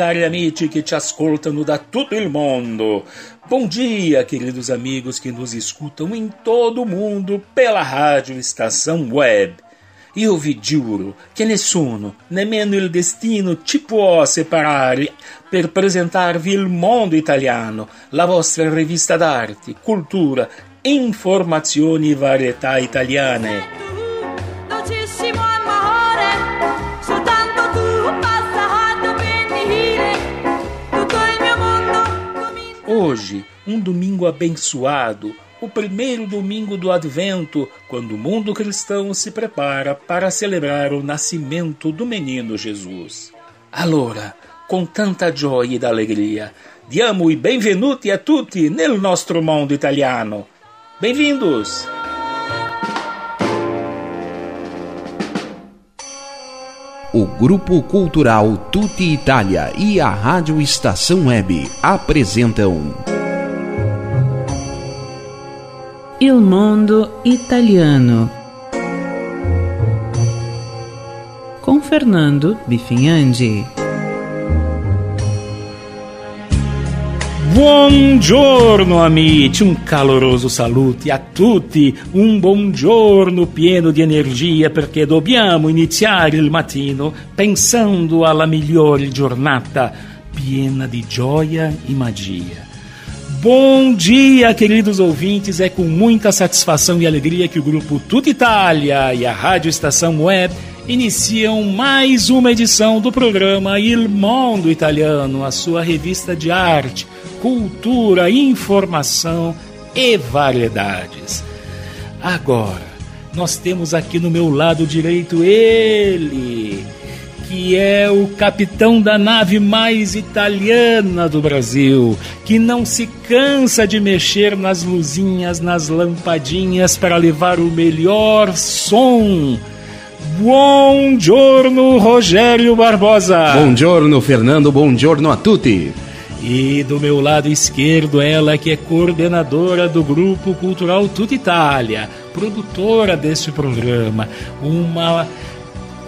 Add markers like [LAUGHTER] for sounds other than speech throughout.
Cari amici che ci ascoltano da tutto il mondo. Bom dia, queridos amigos que nos escutam em todo o mundo pela rádio Estação Web. Io vi giuro che nessuno, nemmeno il destino, ci può separare per presentarvi il mondo italiano, la vostra rivista d'arte, cultura, informazioni e varietà italiane. Hoje, um domingo abençoado, o primeiro domingo do Advento, quando o mundo cristão se prepara para celebrar o nascimento do menino Jesus. Allora, com tanta gioia e alegria, diamo i benvenuti a tutti nel nostro mondo italiano. Bem-vindos! O Grupo Cultural Tutti Italia e a Rádio Estação Web apresentam Il Mondo Italiano com Fernando Bifinhandi. Buongiorno amici, un caloroso saluto a tutti, un buongiorno pieno di energia perché dobbiamo iniziare il mattino pensando alla migliore giornata piena di gioia e magia. Bom dia, queridos ouvintes. É com muita satisfação e alegria que o grupo Tudo Itália e a Rádio Estação Web iniciam mais uma edição do programa Il Mondo Italiano, a sua revista de arte, cultura, informação e variedades. Agora, nós temos aqui no meu lado direito ele, que é o capitão da nave mais italiana do Brasil, que não se cansa de mexer nas luzinhas, nas lampadinhas para levar o melhor som Buongiorno Rogério Barbosa. Buongiorno Fernando, buongiorno a tutti. E do meu lado esquerdo, ela que é coordenadora do Grupo Cultural Tutti Itália, produtora deste programa, uma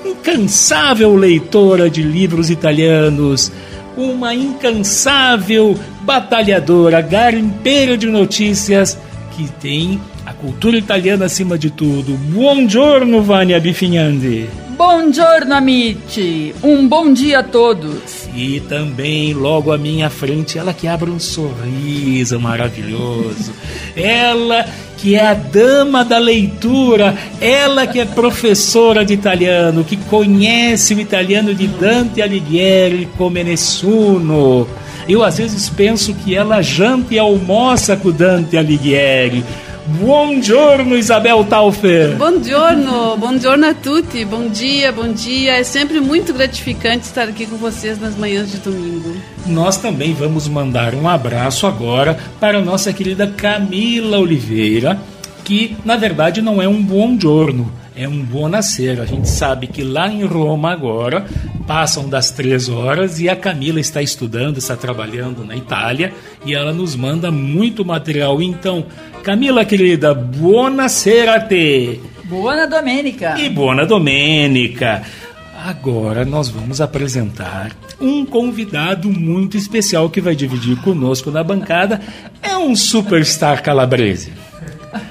incansável leitora de livros italianos, uma incansável batalhadora, garimpeira de notícias que tem a cultura italiana acima de tudo. Buongiorno, Vânia Bifinhandi. Buongiorno, amici. Um bom dia a todos. E também, logo à minha frente, ela que abre um sorriso maravilhoso. ela que é a dama da leitura, ela que é professora de italiano, que conhece o italiano de Dante Alighieri come nessuno. Eu às vezes penso que ela janta e almoça com Dante Alighieri Buongiorno Isabel Taufer. Buongiorno, buongiorno a tutti. Bom dia, bom dia. É sempre muito gratificante estar aqui com vocês nas manhãs de domingo. Nós também vamos mandar um abraço agora para a nossa querida Camila Oliveira, que na verdade não é um buongiorno, é um nascer. A gente sabe que lá em Roma agora passam das três horas e a Camila está estudando, está trabalhando na Itália e ela nos manda muito material. Então, Camila querida, buonasera a te. Buona domenica. E buona domenica. Agora nós vamos apresentar um convidado muito especial que vai dividir conosco na bancada. É um superstar calabrese.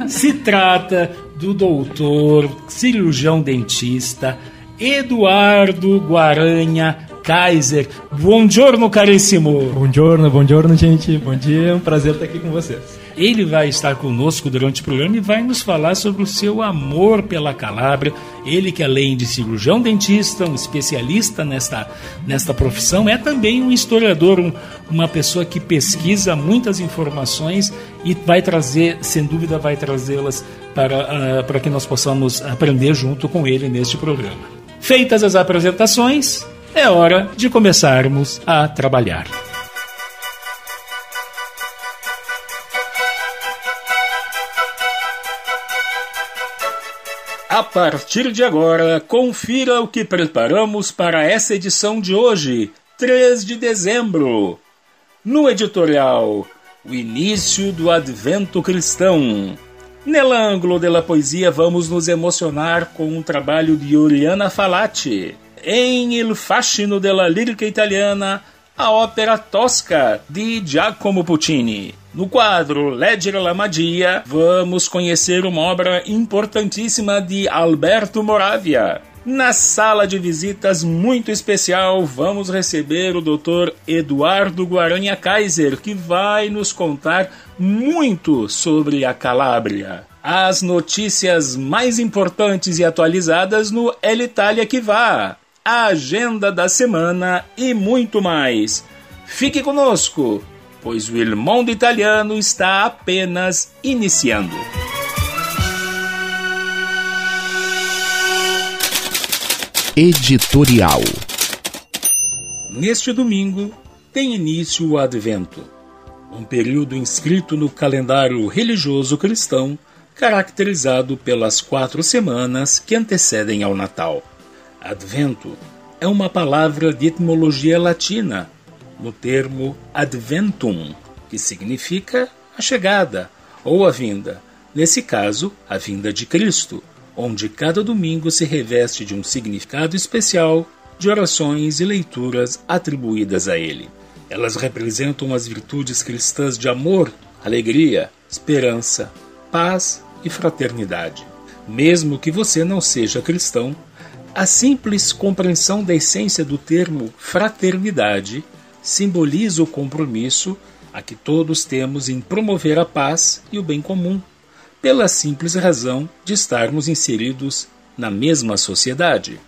Se trata do doutor cirurgião dentista Eduardo Guaranha Kaiser. Buongiorno, carissimo. Buongiorno, buongiorno, gente. Bom dia, é um prazer estar aqui com vocês. Ele vai estar conosco durante o programa e vai nos falar sobre o seu amor pela Calábria. Ele que além de cirurgião dentista, um especialista nesta, nesta profissão, é também um historiador, um, uma pessoa que pesquisa muitas informações e vai trazer, sem dúvida, vai trazê-las para, uh, para que nós possamos aprender junto com ele neste programa. Feitas as apresentações, é hora de começarmos a trabalhar. A partir de agora, confira o que preparamos para essa edição de hoje, 3 de dezembro. No editorial, o início do advento cristão. Nell'angolo della poesia vamos nos emocionar com um trabalho de Oriana Falati. Em Il fascino della lirica italiana, a ópera Tosca de Giacomo Puccini. No quadro Leggere la Magia, vamos conhecer uma obra importantíssima de Alberto Moravia. Na sala de visitas muito especial, vamos receber o Dr. Eduardo Guaranha Kaiser, que vai nos contar muito sobre a Calábria. As notícias mais importantes e atualizadas no El Itália que vá, a agenda da semana e muito mais. Fique conosco! pois o Il Mondo Italiano está apenas iniciando. Editorial Neste domingo tem início o Advento, um período inscrito no calendário religioso cristão caracterizado pelas quatro semanas que antecedem ao Natal. Advento é uma palavra de etimologia latina no termo adventum, que significa a chegada ou a vinda, nesse caso, a vinda de Cristo, onde cada domingo se reveste de um significado especial de orações e leituras atribuídas a ele. Elas representam as virtudes cristãs de amor, alegria, esperança, paz e fraternidade. Mesmo que você não seja cristão, a simples compreensão da essência do termo fraternidade simboliza o compromisso a que todos temos em promover a paz e o bem comum, pela simples razão de estarmos inseridos na mesma sociedade.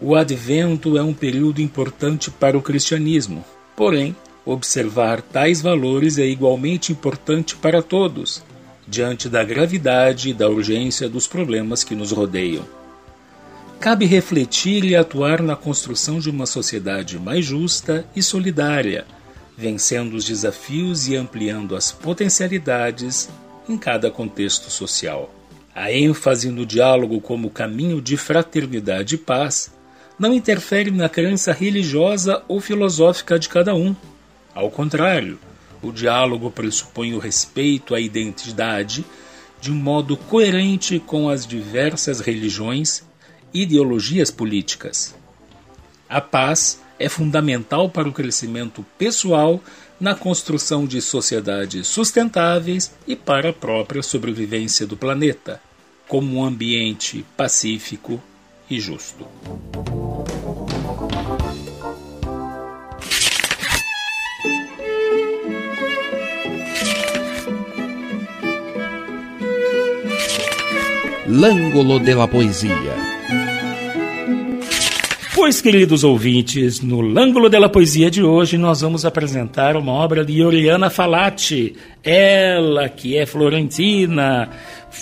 O advento é um período importante para o cristianismo, porém, observar tais valores é igualmente importante para todos, diante da gravidade e da urgência dos problemas que nos rodeiam. Cabe refletir e atuar na construção de uma sociedade mais justa e solidária, vencendo os desafios e ampliando as potencialidades em cada contexto social. A ênfase no diálogo como caminho de fraternidade e paz não interfere na crença religiosa ou filosófica de cada um. Ao contrário, o diálogo pressupõe o respeito à identidade de um modo coerente com as diversas religiões ideologias políticas. A paz é fundamental para o crescimento pessoal na construção de sociedades sustentáveis e para a própria sobrevivência do planeta, como um ambiente pacífico e justo. L'Angolo della Poesia Pois, queridos ouvintes, no Lângulo della Poesia de hoje nós vamos apresentar uma obra de Oriana Falati. Ela, que é florentina,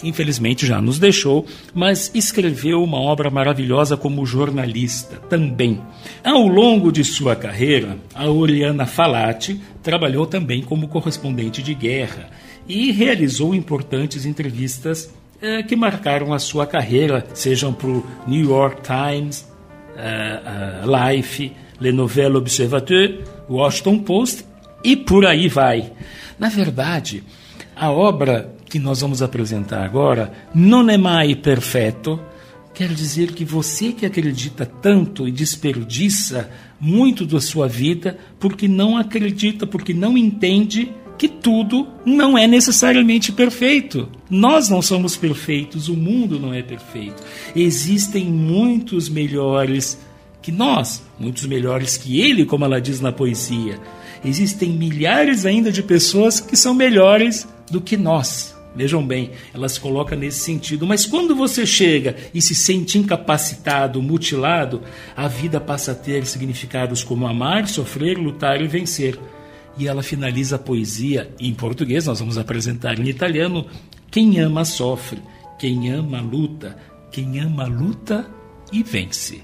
infelizmente já nos deixou, mas escreveu uma obra maravilhosa como jornalista também. Ao longo de sua carreira, a Oriana Falati trabalhou também como correspondente de guerra e realizou importantes entrevistas eh, que marcaram a sua carreira, sejam para o New York Times, uh, Life, Le Nouvel Observateur, Washington Post e por aí vai. Na verdade, a obra que nós vamos apresentar agora não é mais perfeito, quer dizer que você que acredita tanto e desperdiça muito da sua vida porque não acredita, porque não entende que tudo não é necessariamente perfeito. Nós não somos perfeitos, o mundo não é perfeito. Existem muitos melhores que nós, muitos melhores que ele, como ela diz na poesia, existem milhares ainda de pessoas que são melhores do que nós. Vejam bem, ela se coloca nesse sentido. Mas quando você chega e se sente incapacitado, mutilado, a vida passa a ter significados como amar, sofrer, lutar e vencer. E ela finaliza a poesia em português, nós vamos apresentar em italiano. Quem ama sofre, quem ama luta, quem ama luta e vence.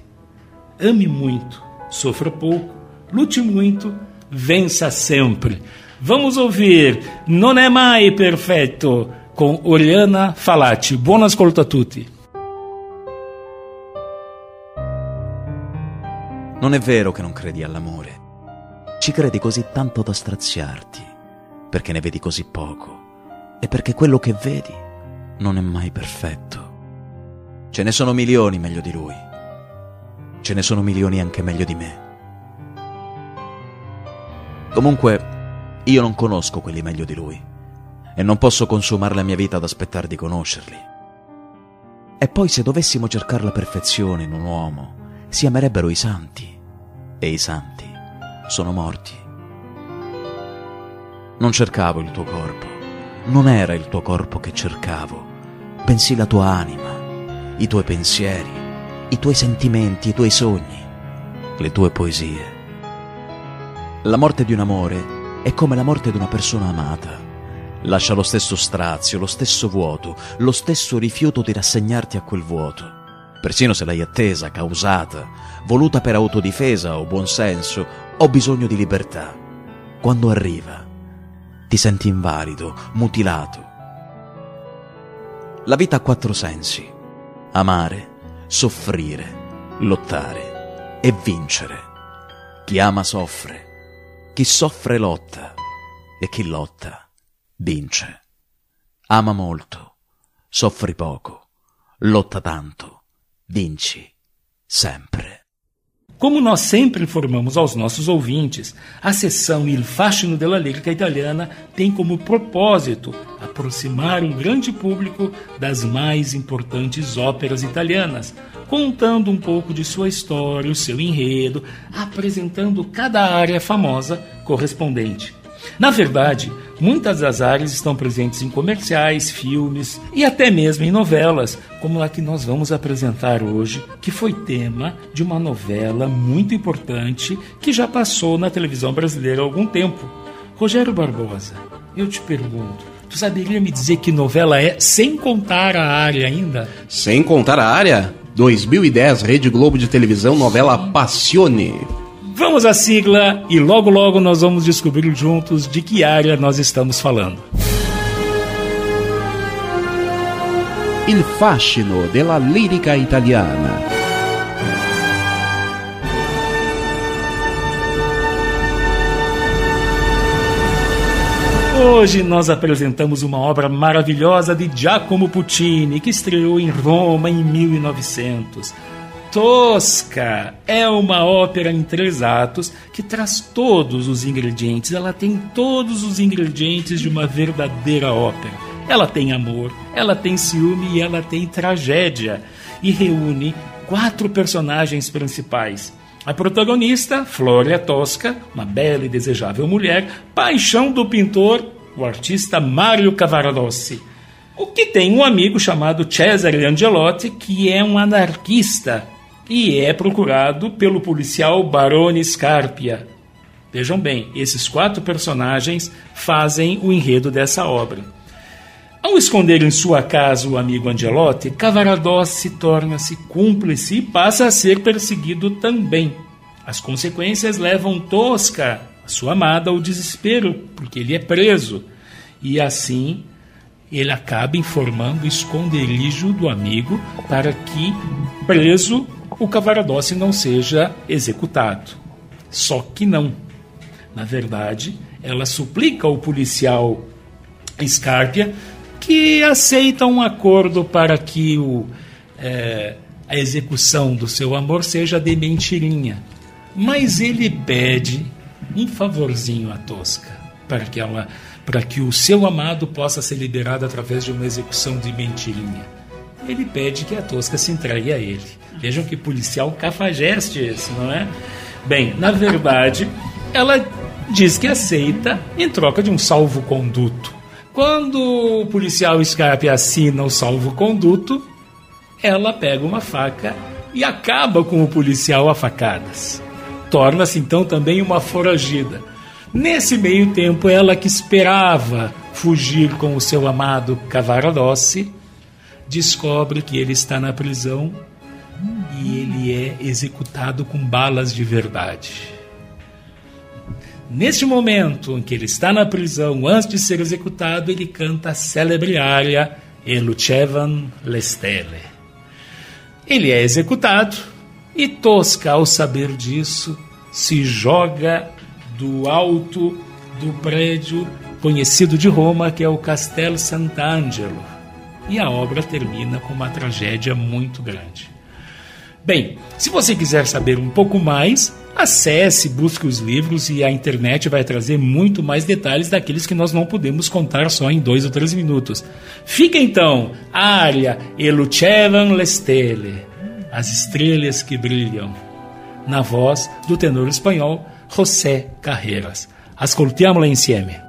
Ame muito, sofra pouco, lute muito, vença sempre. Vamos ouvir Non è mai perfetto con Oriana Falati. Buon ascolto a tutti. Non è vero che non credi all'amore. Ci credi così tanto da straziarti, perché ne vedi così poco e perché quello che vedi non è mai perfetto. Ce ne sono milioni meglio di lui. Ce ne sono milioni anche meglio di me. Comunque, io non conosco quelli meglio di lui e non posso consumare la mia vita ad aspettare di conoscerli. E poi se dovessimo cercare la perfezione in un uomo, si amerebbero i santi e i santi sono morti. Non cercavo il tuo corpo, non era il tuo corpo che cercavo, bensì la tua anima, i tuoi pensieri, i tuoi sentimenti, i tuoi sogni, le tue poesie. La morte di un amore è come la morte di una persona amata. Lascia lo stesso strazio, lo stesso vuoto, lo stesso rifiuto di rassegnarti a quel vuoto. Persino se l'hai attesa, causata, voluta per autodifesa o buonsenso o bisogno di libertà. Quando arriva, ti senti invalido, mutilato. La vita ha quattro sensi. Amare, soffrire, lottare e vincere. Chi ama soffre chi soffre lotta e chi lotta vince. Ama molto, soffri poco, lotta tanto, vinci sempre. Como nós sempre informamos aos nossos ouvintes, a sessão Il Fascino della Lírica Italiana tem como propósito aproximar um grande público das mais importantes óperas italianas, contando um pouco de sua história, o seu enredo, apresentando cada área famosa correspondente. Na verdade, muitas das áreas estão presentes em comerciais, filmes e até mesmo em novelas, como a que nós vamos apresentar hoje, que foi tema de uma novela muito importante que já passou na televisão brasileira há algum tempo. Rogério Barbosa, eu te pergunto, tu saberia me dizer que novela é sem contar a área ainda? Sem contar a área? 2010, Rede Globo de televisão, novela Passione. Vamos à sigla e logo logo nós vamos descobrir juntos de que área nós estamos falando. Il fascino della lirica italiana. Hoje nós apresentamos uma obra maravilhosa de Giacomo Puccini, que estreou em Roma em 1900. Tosca é uma ópera em três atos que traz todos os ingredientes, ela tem todos os ingredientes de uma verdadeira ópera. Ela tem amor, ela tem ciúme e ela tem tragédia. E reúne quatro personagens principais. A protagonista, Flória Tosca, uma bela e desejável mulher, paixão do pintor, o artista Mario Cavaradossi. O que tem um amigo chamado Cesare Angelotti, que é um anarquista e é procurado pelo policial Barone Scarpia. Vejam bem, esses quatro personagens fazem o enredo dessa obra. Ao esconder em sua casa o amigo Angelotti, Cavaradossi torna-se cúmplice e passa a ser perseguido também. As consequências levam Tosca, sua amada, ao desespero, porque ele é preso. E assim ele acaba informando o esconderijo do amigo para que, preso, o Cavaradossi não seja executado. Só que não. Na verdade, ela suplica ao policial Scarpia que aceita um acordo para que o, é, a execução do seu amor seja de mentirinha. Mas ele pede um favorzinho à Tosca para que ela para que o seu amado possa ser liberado através de uma execução de mentirinha. Ele pede que a Tosca se entregue a ele. Vejam que policial cafajeste esse, não é? Bem, na verdade, ela diz que aceita em troca de um salvo-conduto. Quando o policial Scarpe assina o salvo-conduto, ela pega uma faca e acaba com o policial a facadas. Torna-se então também uma foragida. Nesse meio tempo, ela que esperava fugir com o seu amado Cavaradossi, descobre que ele está na prisão e ele é executado com balas de verdade. Neste momento em que ele está na prisão, antes de ser executado, ele canta a célebre área E Lucevan le Stelle. Ele é executado e Tosca, ao saber disso, se joga do alto do prédio conhecido de Roma, que é o Castel Sant'Angelo. E a obra termina com uma tragédia muito grande. Bem, se você quiser saber um pouco mais, acesse, busque os livros e a internet vai trazer muito mais detalhes daqueles que nós não podemos contar só em dois ou três minutos. Fica então, Aria e Lucevan le Stelle, as estrelas que brilham, na voz do tenor espanhol José Carreras. Ascoltiamola insieme.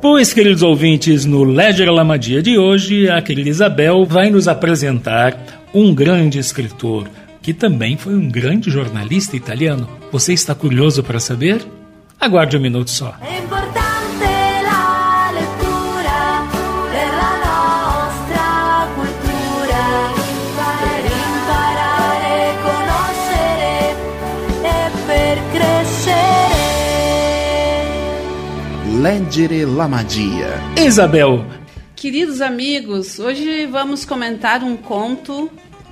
Pois, queridos ouvintes, no Ledger Lamadia de hoje, a querida Isabel vai nos apresentar um grande escritor, que também foi um grande jornalista italiano. Você está curioso para saber? Aguarde um minuto só. È Leggere la magia. Isabel, Queridos amigos, hoje vamos comentar um conto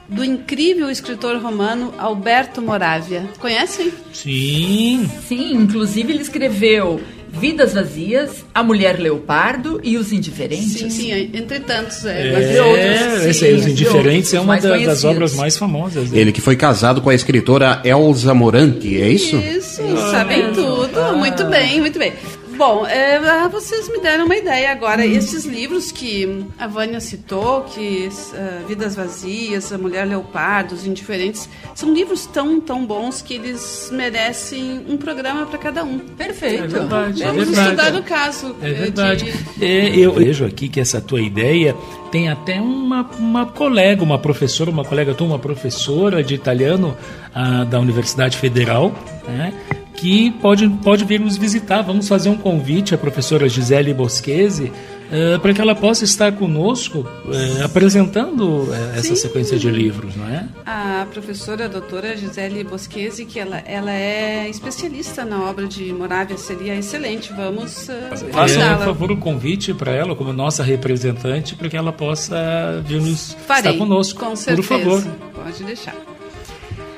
do incrível escritor romano Alberto Moravia. Conhecem? sim, Sim, inclusive ele escreveu Vidas Vazias, A Mulher Leopardo e Os Indiferentes. Sim, sim, entre tantos. É, é, outros. esse aí, Os Indiferentes, outros, é uma da- das obras mais famosas. dele. Ele que foi casado com a escritora Elsa Moranti, é isso? Isso, sabem tudo. Muito bem, muito bem. Bom, é, vocês me deram uma ideia agora. Esses livros que a Vânia citou, que ah, Vidas Vazias, A Mulher Leopardo, Os Indiferentes, são livros tão, tão bons que eles merecem um programa para cada um. Perfeito. É verdade, é Vamos verdade. estudar o caso. É verdade. de- É, eu vejo aqui que essa tua ideia tem até uma, uma colega, uma professora, uma colega tua, uma professora de italiano ah, da Universidade Federal, né, que pode, pode vir nos visitar. Vamos fazer um convite à professora Gisele Boschese eh, para que ela possa estar conosco eh, apresentando eh, essa Sim. sequência de livros, não é? A professora a doutora Gisele Boschese, que ela, ela é especialista na obra de Moravia, seria excelente. Vamos uh, Faça, por favor, o convite para ela, como nossa representante, para que ela possa vir nos Farei, estar conosco. com por certeza. favor. Pode deixar.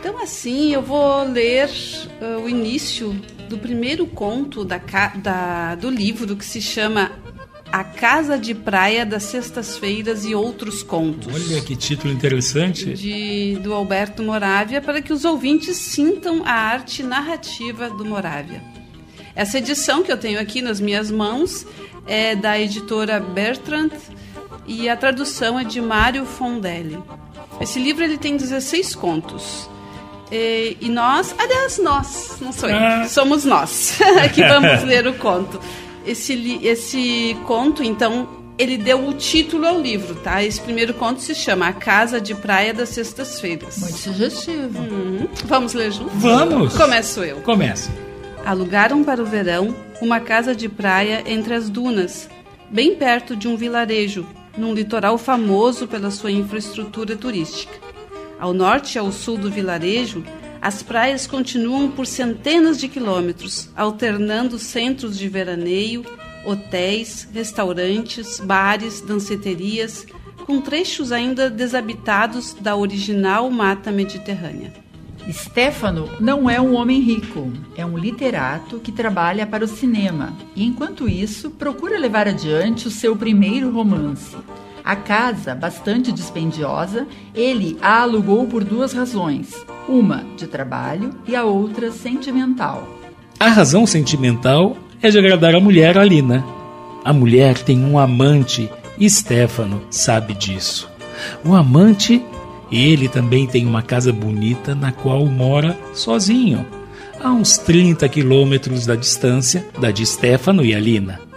Então, assim, eu vou ler ah, o início do primeiro conto da, da- do livro que se chama A Casa de Praia das Sextas-Feiras e Outros Contos. Olha que título interessante. de, do Alberto Moravia para que os ouvintes sintam a arte narrativa do Moravia. Essa edição que eu tenho aqui nas minhas mãos é da editora Bertrand e a tradução é de Mário Fondelli. Esse livro ele tem 16 contos. E, e nós, aliás, nós, não sou eu, Ah. somos nós [LAUGHS] que vamos ler o conto. Esse, esse conto, então, ele deu o título ao livro, tá? Esse primeiro conto se chama A Casa de Praia das Sextas-Feiras. Muito sugestivo. Uhum. Vamos ler juntos? Vamos. Começo eu. Começa. Alugaram para o verão uma casa de praia entre as dunas, bem perto de um vilarejo, num litoral famoso pela sua infraestrutura turística. Ao norte e ao sul do vilarejo, as praias continuam por centenas de quilômetros, alternando centros de veraneio, hotéis, restaurantes, bares, danceterias, com trechos ainda desabitados da original mata mediterrânea. Stefano não é um homem rico, é um literato que trabalha para o cinema e, enquanto isso, procura levar adiante o seu primeiro romance. A casa, bastante dispendiosa, ele a alugou por duas razões: uma de trabalho e a outra sentimental. A razão sentimental é de agradar a mulher Alina. A mulher tem um amante e Stefano sabe disso. O amante, ele também tem uma casa bonita na qual mora sozinho, a uns 30 quilômetros da distância da de Stefano e Alina.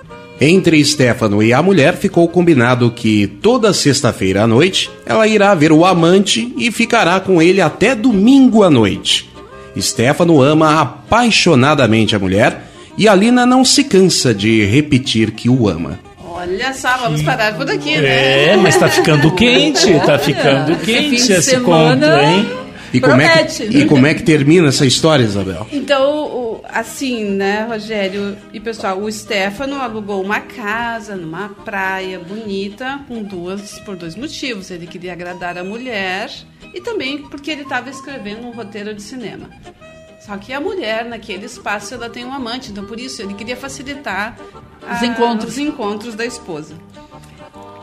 Entre Stefano e a mulher ficou combinado que toda sexta-feira à noite ela irá ver o amante e ficará com ele até domingo à noite. Stefano ama apaixonadamente a mulher e Alina não se cansa de repetir que o ama. Olha só, vamos parar por aqui, né? É, mas tá ficando quente, tá [LAUGHS] ficando esse quente fim de esse semana- conto, hein? E como, é que, e como é que termina essa história, Isabel? Então, assim, né, Rogério e pessoal, o Stefano alugou uma casa numa praia bonita, com duas, por dois motivos. Ele queria agradar a mulher e também porque ele estava escrevendo um roteiro de cinema. Só que a mulher, naquele espaço, ela tem um amante, então por isso ele queria facilitar Os a- encontros. os encontros da esposa.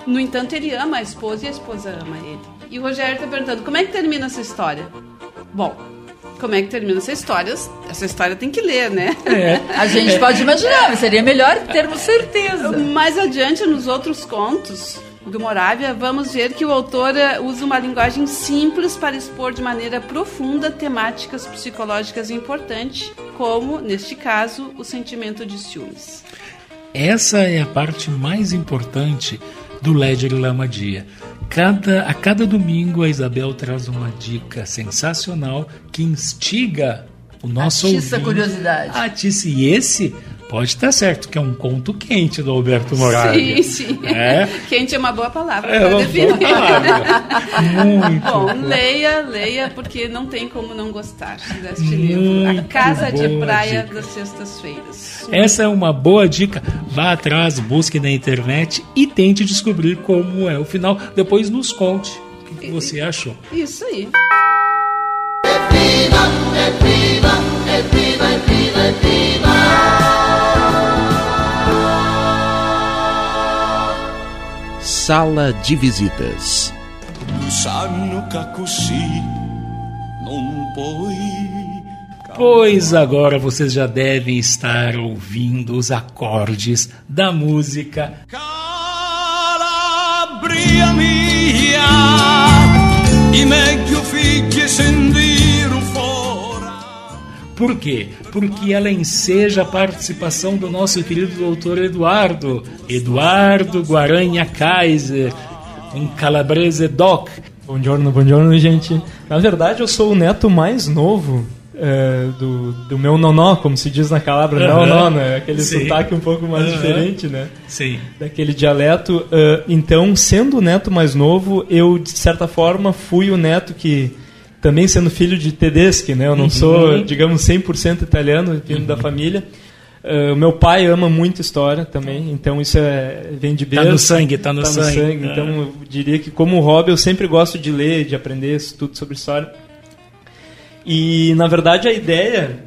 No entanto, ele ama a esposa e a esposa ama ele. E o Rogério está perguntando, como é que termina essa história? Bom, como é que termina essa história? Essa história tem que ler, né? É. [LAUGHS] A gente pode imaginar, mas seria melhor termos certeza. Mais adiante, nos outros contos do Moravia, vamos ver que o autor eh, usa uma linguagem simples para expor de maneira profunda temáticas psicológicas importantes, como, neste caso, o sentimento de ciúmes. Essa é a parte mais importante do Ledger Lamadia. Cada, a cada domingo a Isabel traz uma dica sensacional que instiga o nosso Atiça ouvinte. curiosidade. Atiça. E esse pode estar certo, que é um conto quente do Alberto Moravia. Sim, sim. É? [LAUGHS] Quente é uma boa palavra É para uma definir. boa palavra. [LAUGHS] Muito Bom, leia, leia, porque não tem como não gostar deste Muito livro. A Casa de Praia dica. das Sextas-Feiras. Essa é uma boa dica. Vá atrás, busque na internet e tente descobrir como é o final. Depois nos conte o que você achou. Isso aí. Sala de visitas. sanno che così non puoi Pois agora vocês já devem estar ouvindo os acordes da música. Calabria Por quê? Porque ela enseja a participação do nosso querido doutor Eduardo, Eduardo Guaranha Kaiser, um calabrese doc. Buongiorno, buongiorno, gente. Na verdade, eu sou o neto mais novo é, do, do meu nonó, como se diz na Calabra. Não, Aham. não, né? Aquele Sim. sotaque um pouco mais Aham. diferente, né? Sim. daquele dialeto. Ah, então, sendo o neto mais novo, eu, de certa forma, fui o neto que, também sendo filho de Tedeschi, né? Eu não Uhum. sou, digamos, 100% italiano, vindo da família. O meu pai ama muito história também, então isso é, vem de Tá berço. no sangue, tá no sangue. Então, Ah. eu diria que, como hobby, eu sempre gosto de ler, de aprender tudo sobre história. E, na verdade, a ideia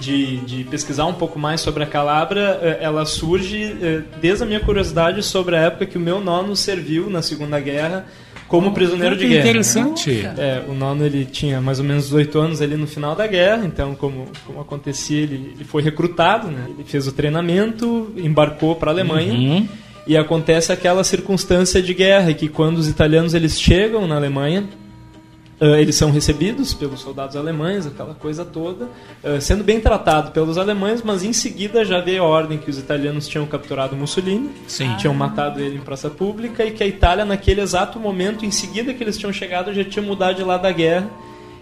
de, de pesquisar um pouco mais sobre a Calabra, eh, ela surge eh, desde a minha curiosidade sobre a época que o meu nono serviu na Segunda Guerra como prisioneiro Ah, de guerra. interessante. É, o nono ele tinha mais ou menos 18 anos ali no final da guerra, então como, como acontecia, ele, ele foi recrutado, né? Ele fez o treinamento, embarcou para a Alemanha. Uhum. E acontece aquela circunstância de guerra que quando os italianos eles chegam na Alemanha, ah, eles são recebidos pelos soldados alemães, aquela coisa toda, ah, sendo bem tratado pelos alemães, mas em seguida já veio a ordem que os italianos tinham capturado Mussolini, Sim. tinham matado ele em praça pública e que a Itália naquele exato momento, em seguida que eles tinham chegado, já tinha mudado de lá da guerra.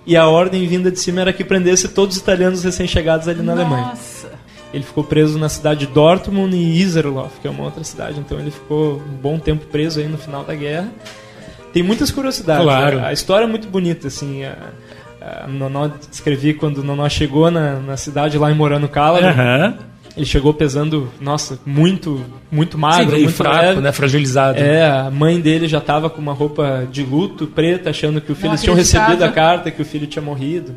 E a ordem vinda de cima era que prendesse todos os italianos recém-chegados ali na Alemanha. Nossa. Ele ficou preso na cidade de Dortmund e Iserloh, que é uma outra cidade. Então ele ficou um bom tempo preso aí no final da guerra. Tem muitas curiosidades. Claro. A, a história é muito bonita, assim. A, a Nonó descrevi quando o Nonó chegou na, na cidade lá em Morano Calabro. Aham. Ele chegou pesando, nossa, muito, muito magro, Sim, muito fraco, leve. né? Fragilizado. É, a mãe dele já estava com uma roupa de luto preta, achando que o filho acreditava. recebido a carta que o filho tinha morrido.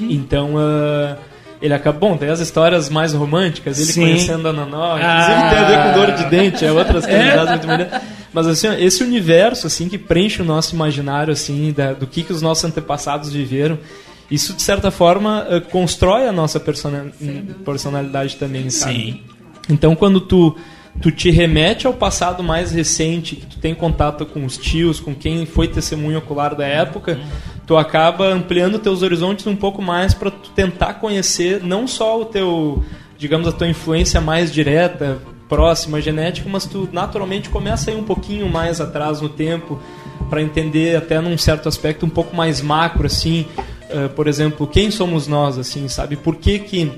Então, ah, ele acabou. Bom, tem as histórias mais românticas, ele Sim. conhecendo a Nanó, Ah. inclusive tem a ver com dor de dente, é outras curiosidades muito bonitas. Mas assim, esse universo assim que preenche o nosso imaginário assim da- do que que os nossos antepassados viveram, isso de certa forma ah, constrói a nossa persona- personalidade também, sabe? Sim. Então, quando tu, tu te remete ao passado mais recente, que tu tem contato com os tios, com quem foi testemunho ocular da época, tu acaba ampliando teus horizontes um pouco mais para tu tentar conhecer não só o teu, digamos, a tua influência mais direta, próxima, genética, mas tu naturalmente começa a ir um pouquinho mais atrás no tempo para entender até num certo aspecto um pouco mais macro assim, eh, por exemplo, quem somos nós assim, sabe? Por que que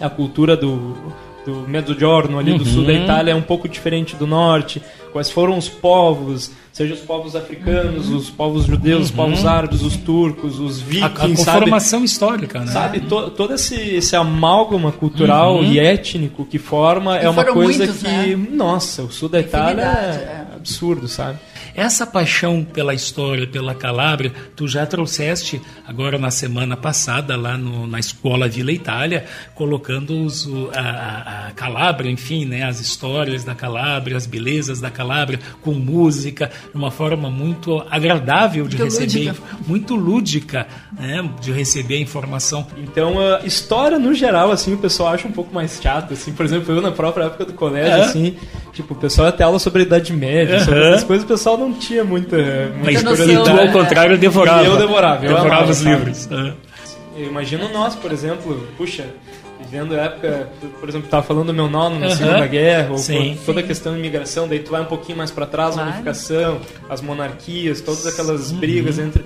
a cultura do, do Mezzogiorno, ali do Uhum. sul da Itália, é um pouco diferente do norte. Quais foram os povos, seja os povos africanos, os povos judeus, os povos árabes, os turcos, os Uhum. A, vikings, a sabe? conformação histórica, né? Sabe, to- todo esse, esse amálgama cultural Uhum. e étnico que forma E é uma coisa muitos, que, né? nossa, o sul da Itália é é. absurdo, sabe? Essa paixão pela história, pela Calábria, tu já trouxeste agora na semana passada lá no- na escola Vila Itália, colocando os, o- a, a- a Calábria, enfim, né, as histórias da Calábria, as belezas da Calábria, com música, de uma forma muito agradável de Muito receber, lúdica. muito lúdica, né, de receber a informação. Então, a história no geral, assim, o pessoal acha um pouco mais chato, assim. Por exemplo, eu na própria época do colégio, É. assim, tipo, o pessoal ter aula sobre a Idade Média, sobre Aham. essas coisas, o pessoal não tinha muita, muita Mas e tu, né? ao contrário, devorava. E eu devorava, eu devorava amava, os sabe? livros. Ah. Eu imagino nós, por exemplo, puxa, vivendo a época, por exemplo, tava falando do meu nono na Aham. Segunda Guerra, ou Sim. toda a questão de imigração, daí tu vai um pouquinho mais para trás, a Claro. unificação, as monarquias, todas aquelas brigas entre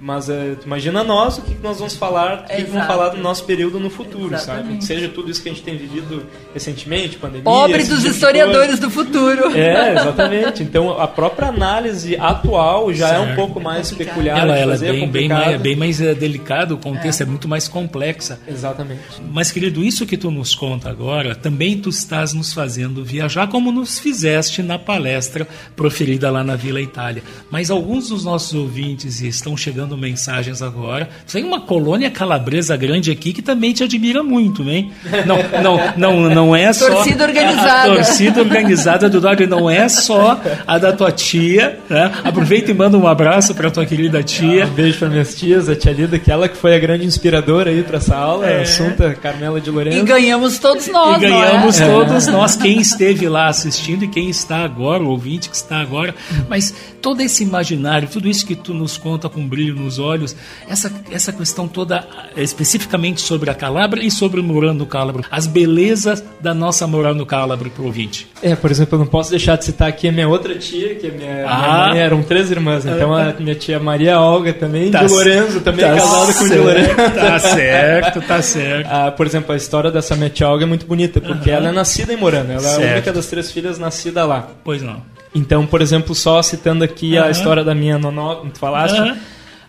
mas tu imagina nós o que que nós vamos falar, o que, que vamos falar do nosso período no futuro, sabe? Exatamente. Que seja tudo isso que a gente tem vivido recentemente, pandemia. Pobre dos tipo historiadores do futuro. É, exatamente. Então a própria análise atual já é um Certo. pouco mais Complicado. peculiar Ela, ela é fazer, bem, bem, complicada. mais, bem mais eh, delicado, o contexto é. muito mais complexa. Exatamente. Mas, querido, isso que tu nos conta agora, também tu estás nos fazendo viajar, como nos fizeste na palestra proferida lá na Vila Itália. Mas alguns dos nossos ouvintes estão chegando mandando mensagens agora. Tem uma colônia calabresa grande aqui que também te admira muito, hein? Não, não, não, não é só. Torcida organizada. A, a torcida organizada do Dog não é só a da tua tia, né? Aproveita e manda um abraço para tua querida tia. Um beijo para minhas tias, a tia Lida, que ela que foi a grande inspiradora aí para essa aula, É. a Assunta Carmela de Lourenço. E ganhamos todos nós, e ganhamos não é? todos nós, quem esteve lá assistindo e quem está agora, o ouvinte que está agora. Mas todo esse imaginário, tudo isso que tu nos conta com brilho nos olhos, essa, essa questão toda eh, especificamente sobre a Calabra e sobre o Morando Cálabro, as belezas da nossa Morando Cálabro para o ouvinte. É, por exemplo, eu não posso deixar de citar aqui a minha outra tia, que é minha, Ah. minha mãe, eram três irmãs. Então a minha tia Maria Olga também, Tá de Lorenzo, também tá casada com o de Lorenzo. tá certo, tá certo. Ah, por exemplo, a história dessa minha tia Olga é muito bonita, porque Aham. ela é nascida em Morano, ela é Certo. a única das três filhas nascida lá. Pois não. Então, por exemplo, só citando aqui a Aham. história da minha nonó, como tu falaste, Aham.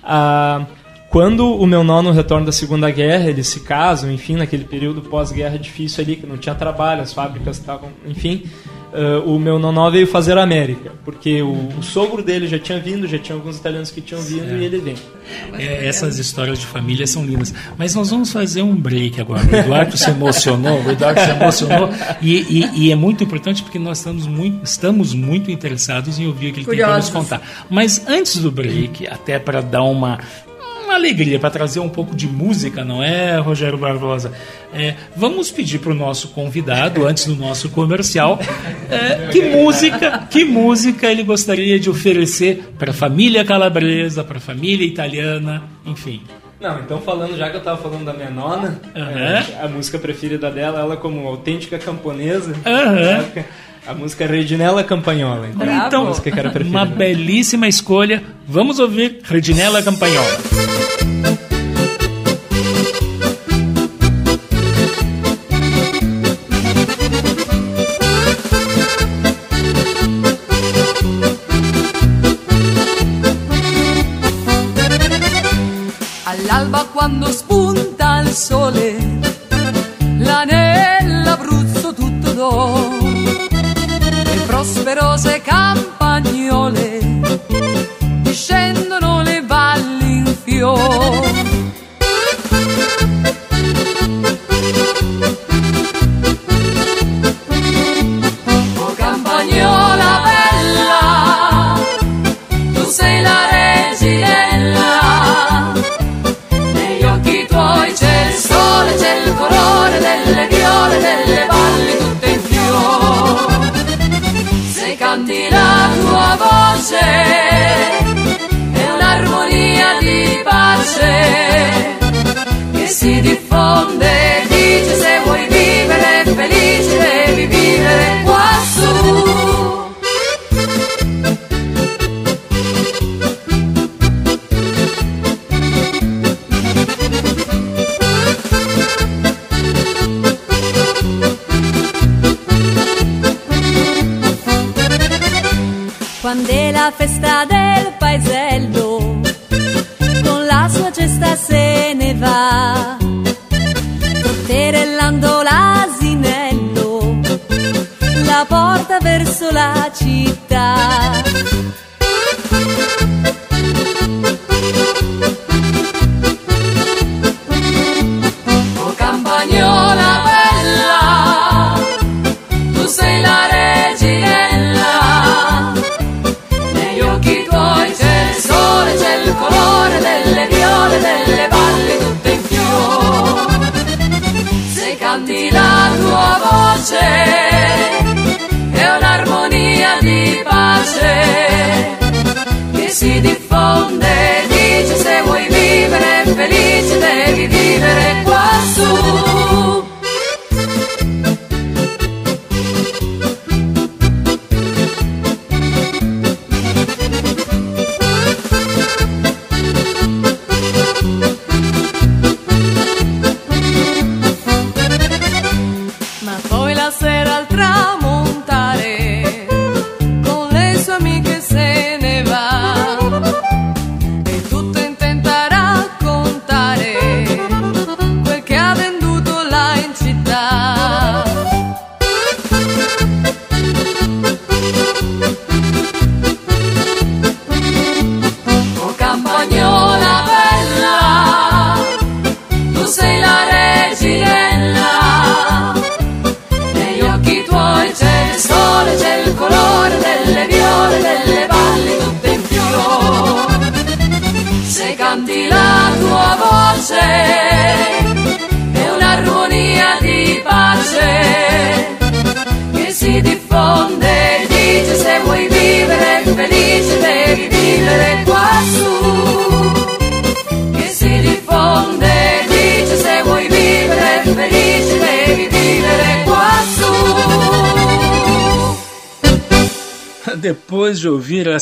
Ah, quando o meu nono retorna da Segunda Guerra, eles se casam, enfim, naquele período pós-guerra difícil ali, que não tinha trabalho, as fábricas estavam, enfim, ah, o meu nonó veio fazer a América, porque o, o sogro dele já tinha vindo, já tinha alguns italianos que tinham vindo Certo. e ele vem. É, essas histórias de família são lindas. Mas nós vamos fazer um break agora. O Eduardo se emocionou, o Eduardo se emocionou. E, e- e é muito importante porque nós estamos muito, estamos muito interessados em ouvir o que ele tem para nos contar. Mas antes do break, até para dar uma alegria, para trazer um pouco de música, não é, Rogério Barbosa? É, vamos pedir para o nosso convidado, antes do nosso comercial, é, que música, que música ele gostaria de oferecer para a família calabresa, para a família italiana, enfim. Não, então falando, já que eu tava falando da minha nona, Aham. é, a música preferida dela, ela como autêntica camponesa, Aham. A música Redinella Campagnola. Então, a Então, música que era preferida. uma belíssima escolha. Vamos ouvir Redinella Campagnola.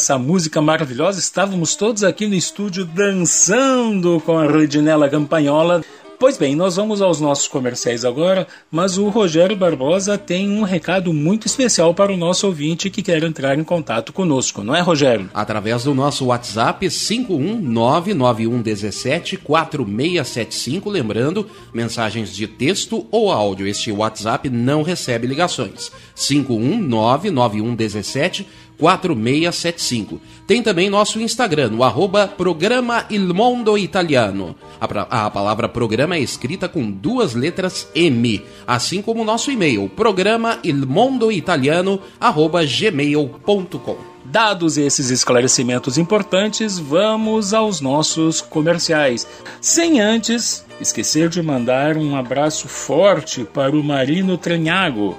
Essa música maravilhosa, estávamos todos aqui no estúdio dançando com a Redinela Campanhola. Pois bem, nós vamos aos nossos comerciais agora, mas o Rogério Barbosa tem um recado muito especial para o nosso ouvinte que quer entrar em contato conosco, não é, Rogério? Através do nosso WhatsApp 51991174675, lembrando, mensagens de texto ou áudio. Este WhatsApp não recebe ligações. 5199117 4675. Tem também nosso Instagram, no arroba programa Il Mondo Italiano. A, a palavra programa é escrita com duas letras M, assim como o nosso e-mail, programa il mondo italiano, arroba gmail.com. Dados esses esclarecimentos importantes, vamos aos nossos comerciais. Sem antes esquecer de mandar um abraço forte para o Marino Tranhago,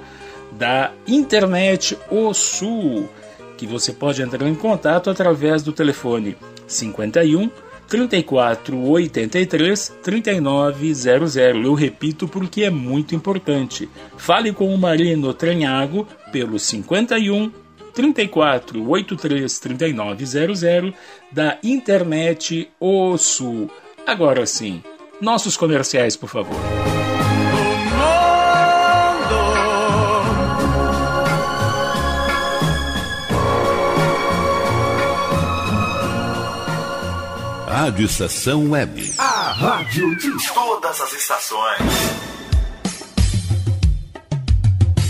da Internet O Sul, que você pode entrar em contato através do telefone 51 34 83 3900. Eu repito porque é muito importante. Fale com o Marino Tranhago pelo 51 34 83 3900 da Internet O. Agora sim, nossos comerciais, por favor. Rádio Estação Web. A rádio de todas as estações.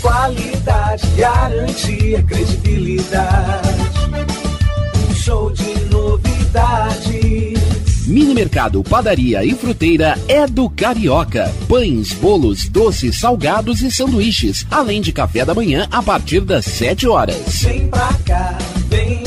Qualidade, garantia, credibilidade. Um show de novidades. Mini Mercado, Padaria e Fruteira é do Carioca. Pães, bolos, doces, salgados e sanduíches, além de café da manhã a partir das 7 horas. Vem pra cá, vem.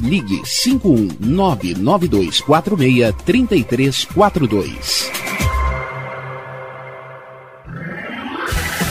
ligue 51992463342.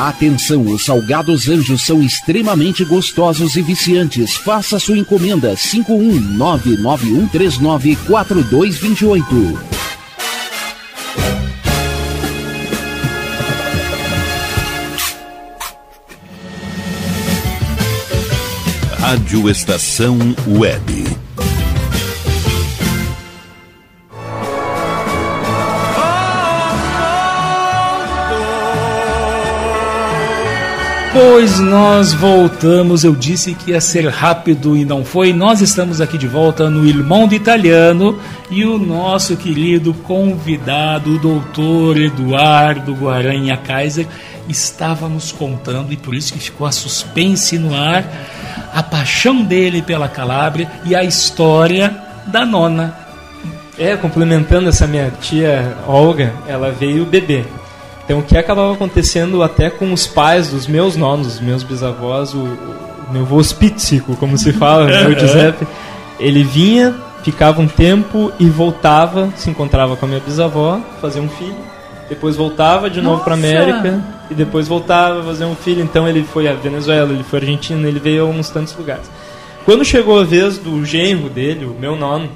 Atenção, os salgados anjos são extremamente gostosos e viciantes. Faça sua encomenda 51991394228. Rádio Estação Web. Pois nós voltamos, eu disse que ia ser rápido e não foi. Nós estamos aqui de volta no Il Mondo Italiano e o nosso querido convidado, o doutor Eduardo Guaranha Kaiser, estava nos contando, e por isso que ficou a suspense no ar, a paixão dele pela Calábria e a história da nona. É, complementando essa minha tia Olga, ela veio bebê. Então o que acabava acontecendo até com os pais dos meus nonos, os meus bisavós, o, o meu avô Spitzico, como se fala, o meu [LAUGHS] Giuseppe, ele vinha, ficava um tempo e voltava, se encontrava com a minha bisavó, fazia um filho, depois voltava de novo para! América e depois voltava a fazer um filho. Então ele foi a Venezuela, ele foi a Argentina, ele veio a uns tantos lugares. Quando chegou a vez do genro dele, o meu nono,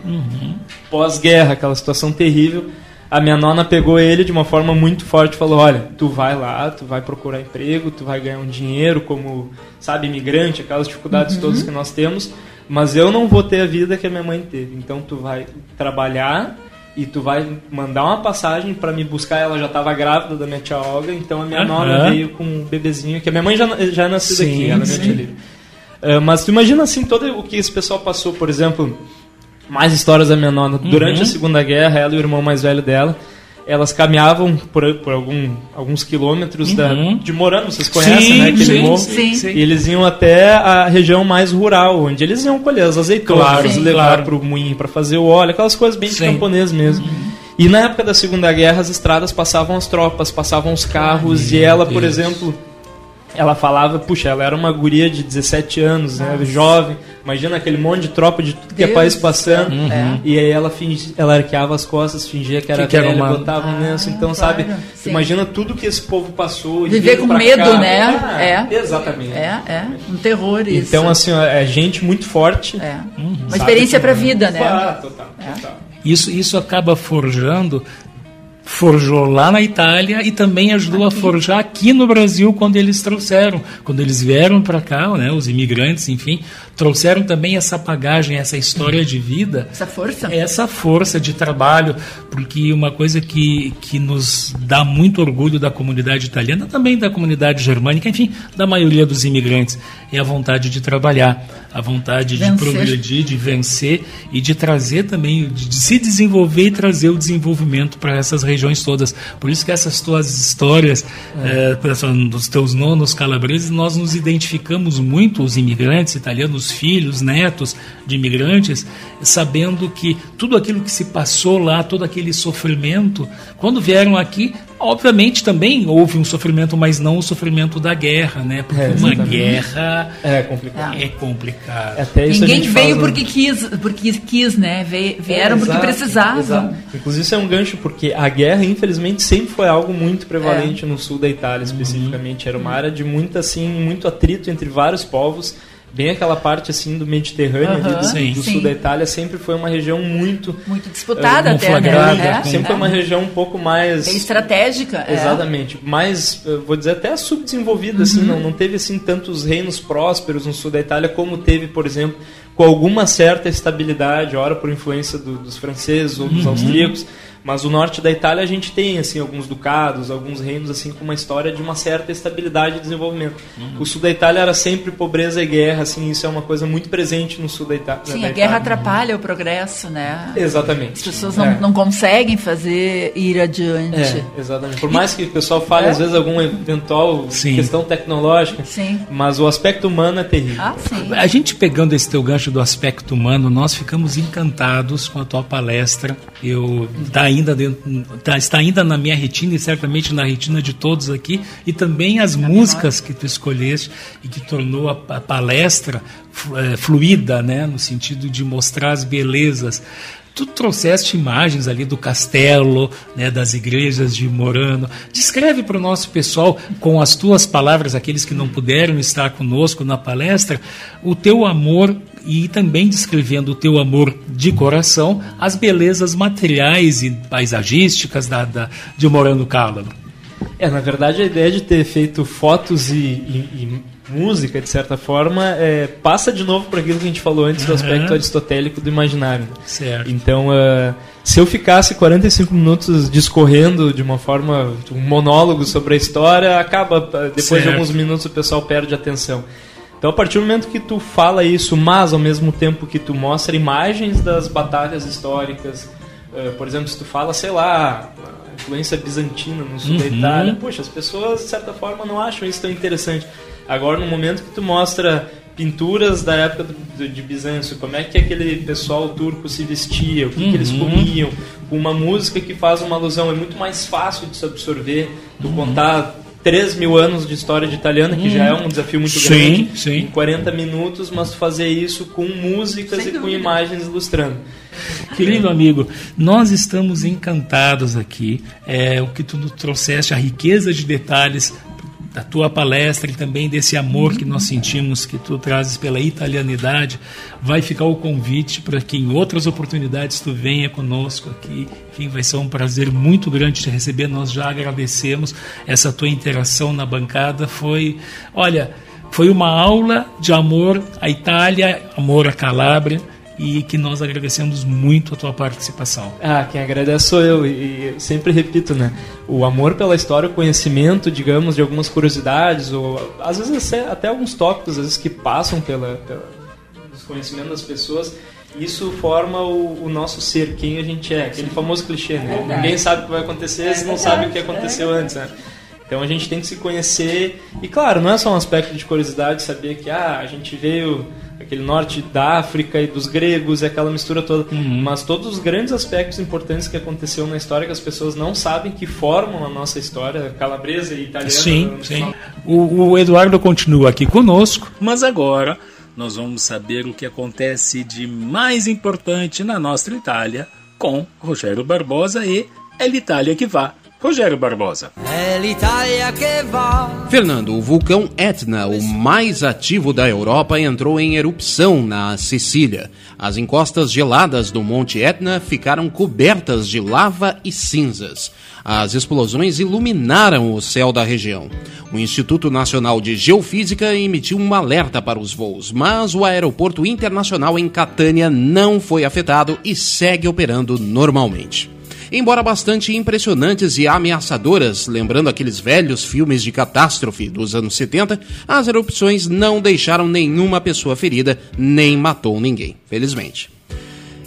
pós-guerra, aquela situação terrível, a minha nona pegou ele de uma forma muito forte falou: Olha, tu vai lá, tu vai procurar emprego, tu vai ganhar um dinheiro como, sabe, imigrante, aquelas dificuldades Uhum. todas que nós temos, mas eu não vou ter a vida que a minha mãe teve. Então tu vai trabalhar e tu vai mandar uma passagem para me buscar. Ela já estava grávida da minha tia Olga, então a minha Aham. nona veio com um bebezinho, que a minha mãe já, já é Sim, aqui, ela é minha tia Lívia. Uh, mas tu imagina assim todo o que esse pessoal passou, por exemplo, mais histórias da minha nona. Durante Uhum. a Segunda Guerra, ela e o irmão mais velho dela, elas caminhavam por, por algum, alguns quilômetros da, Uhum. de Morano, vocês conhecem, Sim, né? Aquele sim, morro. sim, sim. E eles iam até a região mais rural, onde eles iam colher as azeitonas, Claro, sim. levar claro. para o moinho para fazer o óleo, aquelas coisas bem de camponês mesmo. E na época da Segunda Guerra, as estradas passavam as tropas, passavam os carros, e ela, por Deus. exemplo, ela falava, puxa, ela era uma guria de 17 anos, né, jovem, imagina aquele monte de tropa de tudo que é Deus país do passando, céu. É. e aí ela fingia, ela arqueava as costas, fingia que era Que que era velha, uma- botava um lenço, então claro, sabe, sim. imagina tudo que esse povo passou. e Viver com medo, cá. né? Ah, É. Exatamente. É, é. Um terror isso. Então, assim, é gente muito forte. É. Uhum. Uma experiência pra vida, né? Ah, total, total. Isso, isso acaba forjando, forjou lá na Itália e também ajudou a forjar aqui no Brasil quando eles trouxeram, quando eles vieram para cá, né, os imigrantes, enfim, trouxeram também essa bagagem, essa história de vida, Essa força. essa força de trabalho, porque uma coisa que, que nos dá muito orgulho da comunidade italiana, também da comunidade germânica, enfim, da maioria dos imigrantes, é a vontade de trabalhar, a vontade de Vencer. progredir, de vencer e de trazer também, de, de se desenvolver e trazer o desenvolvimento para essas regiões todas. Por isso que essas tuas histórias, eh, essa- dos teus nonos calabreses, nós nos identificamos muito, os imigrantes italianos, filhos, netos de imigrantes, sabendo que tudo aquilo que se passou lá, todo aquele sofrimento, quando vieram aqui, obviamente também houve um sofrimento, mas não o sofrimento da guerra, né? Porque É, uma guerra É complicado. é complicado. Até isso a Ninguém gente veio porque quis, porque quis, né? Vieram É, porque exato, precisavam. exato. Inclusive, isso é um gancho, porque a guerra, infelizmente, sempre foi algo muito prevalente no sul da Itália, especificamente. Era uma área de muito, assim, muito atrito entre vários povos. Bem aquela parte, assim, do Mediterrâneo, ali do, Sim. do sim. sul da Itália, sempre foi uma região muito... Muito disputada É, até, né? É, Sempre foi uma região um pouco mais... Bem estratégica. é. Exatamente. Mais, eu vou dizer, até subdesenvolvida, assim, não, não teve assim tantos reinos prósperos no sul da Itália como teve, por exemplo, com alguma certa estabilidade, ora por influência do- dos franceses ou dos austríacos. Mas o norte da Itália a gente tem assim alguns ducados, alguns reinos assim com uma história de uma certa estabilidade e desenvolvimento. O sul da Itália era sempre pobreza e guerra, assim, isso é uma coisa muito presente no sul da, Ita Sim, da a guerra Itália. atrapalha o progresso, né? Exatamente. As pessoas não, É. não conseguem fazer ir adiante. É, exatamente. Por mais que o pessoal fale, É. às vezes, alguma eventual Sim. questão tecnológica, Sim. mas o aspecto humano é terrível. Ah, sim. A gente pegando esse teu gancho do aspecto humano, nós ficamos encantados com a tua palestra. Eu tá ainda dentro, tá- está ainda na minha retina e certamente na retina de todos aqui e também as músicas que tu escolheste e que tornou a, a palestra eh, fluida, né, no sentido de mostrar as belezas. Tu trouxeste imagens ali do castelo, né, das igrejas de Morano. Descreve para o nosso pessoal, com as tuas palavras, aqueles que não puderam estar conosco na palestra, o teu amor e também descrevendo o teu amor de coração, as belezas materiais e paisagísticas da, da- de Morano Cálamo. É, na verdade a ideia de ter feito fotos e, e- e música, de certa forma, é, passa de novo por aquilo que a gente falou antes do Aham. aspecto aristotélico do imaginário. Certo. Então, ah, se eu ficasse 45 minutos discorrendo de uma forma, um monólogo sobre a história, acaba, depois de Certo. alguns minutos o pessoal perde a atenção. Então, a partir do momento que tu fala isso, mas ao mesmo tempo que tu mostra imagens das batalhas históricas, ah, por exemplo, se tu fala, sei lá, influência bizantina no sul da Uhum. Itália, poxa, as pessoas, de certa forma, não acham isso tão interessante. Agora, no momento que tu mostra pinturas da época do- do- de Bizâncio, como é que aquele pessoal turco se vestia, o que, que eles Uhum. comiam, com uma música que faz uma alusão, é muito mais fácil de se absorver, tu Uhum. contar 3 mil anos de história de italiana, que já é um desafio muito Sim, grande, sim. em 40 minutos, mas fazer isso com músicas e com imagens ilustrando. Querido amigo, nós estamos encantados aqui. É, o que tu trouxeste, a riqueza de detalhes da tua palestra e também desse amor que nós sentimos que tu trazes pela italianidade, vai ficar o convite para que em outras oportunidades tu venha conosco aqui. Enfim, vai ser um prazer muito grande te receber. Nós já agradecemos essa tua interação na bancada. Foi, olha, foi uma aula de amor à Itália, amor à Calábria e que nós agradecemos muito a tua participação. Ah, quem agradece sou eu. E eu sempre repito, né? O amor pela história, o conhecimento, digamos, de algumas curiosidades, ou às vezes até, alguns tópicos, às vezes que passam pela, pela desconhecimento das pessoas, isso forma o, o nosso ser, quem a gente é. Aquele famoso clichê, né? Verdade. Ninguém sabe o que vai acontecer se não sabe o que aconteceu antes, né? Então a gente tem que se conhecer. E claro, não é só um aspecto de curiosidade saber que ah, a gente veio aquele norte da África e dos gregos e aquela mistura toda, mas todos os grandes aspectos importantes que aconteceu na história que as pessoas não sabem que formam a nossa história calabresa e italiana. Sim, sim. O, o Eduardo continua aqui conosco, mas agora nós vamos saber o que acontece de mais importante na nossa Itália com Rogério Barbosa e É l'Itália que vá. Rogério Barbosa. Va. Fernando, o vulcão Etna, o mais ativo da Europa, entrou em erupção na Sicília. As encostas geladas do Monte Etna ficaram cobertas de lava e cinzas. As explosões iluminaram o céu da região. O Instituto Nacional de Geofísica emitiu um alerta para os voos, mas o aeroporto internacional em Catânia não foi afetado e segue operando normalmente. Embora bastante impressionantes e ameaçadoras, lembrando aqueles velhos filmes de catástrofe dos anos 70, as erupções não deixaram nenhuma pessoa ferida, nem matou ninguém, felizmente.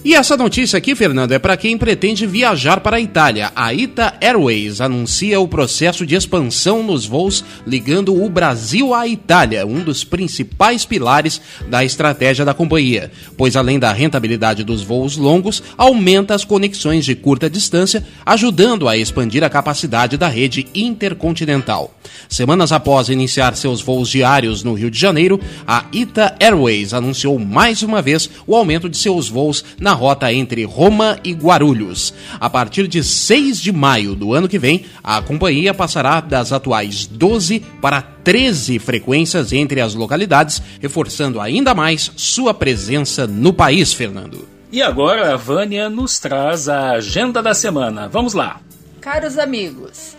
E essa notícia aqui, Fernando, é para quem pretende viajar para a Itália. A Ita Airways anuncia o processo de expansão nos voos ligando o Brasil à Itália, um dos principais pilares da estratégia da companhia, pois além da rentabilidade dos voos longos, aumenta as conexões de curta distância, ajudando a expandir a capacidade da rede intercontinental. Semanas após iniciar seus voos diários no Rio de Janeiro, a Ita Airways anunciou mais uma vez o aumento de seus voos na rota entre Roma e Guarulhos. A partir de 6 de maio do ano que vem, a companhia passará das atuais 12 para 13 frequências entre as localidades, reforçando ainda mais sua presença no país, Fernando. E agora a Vânia nos traz a agenda da semana. Vamos lá. Caros amigos,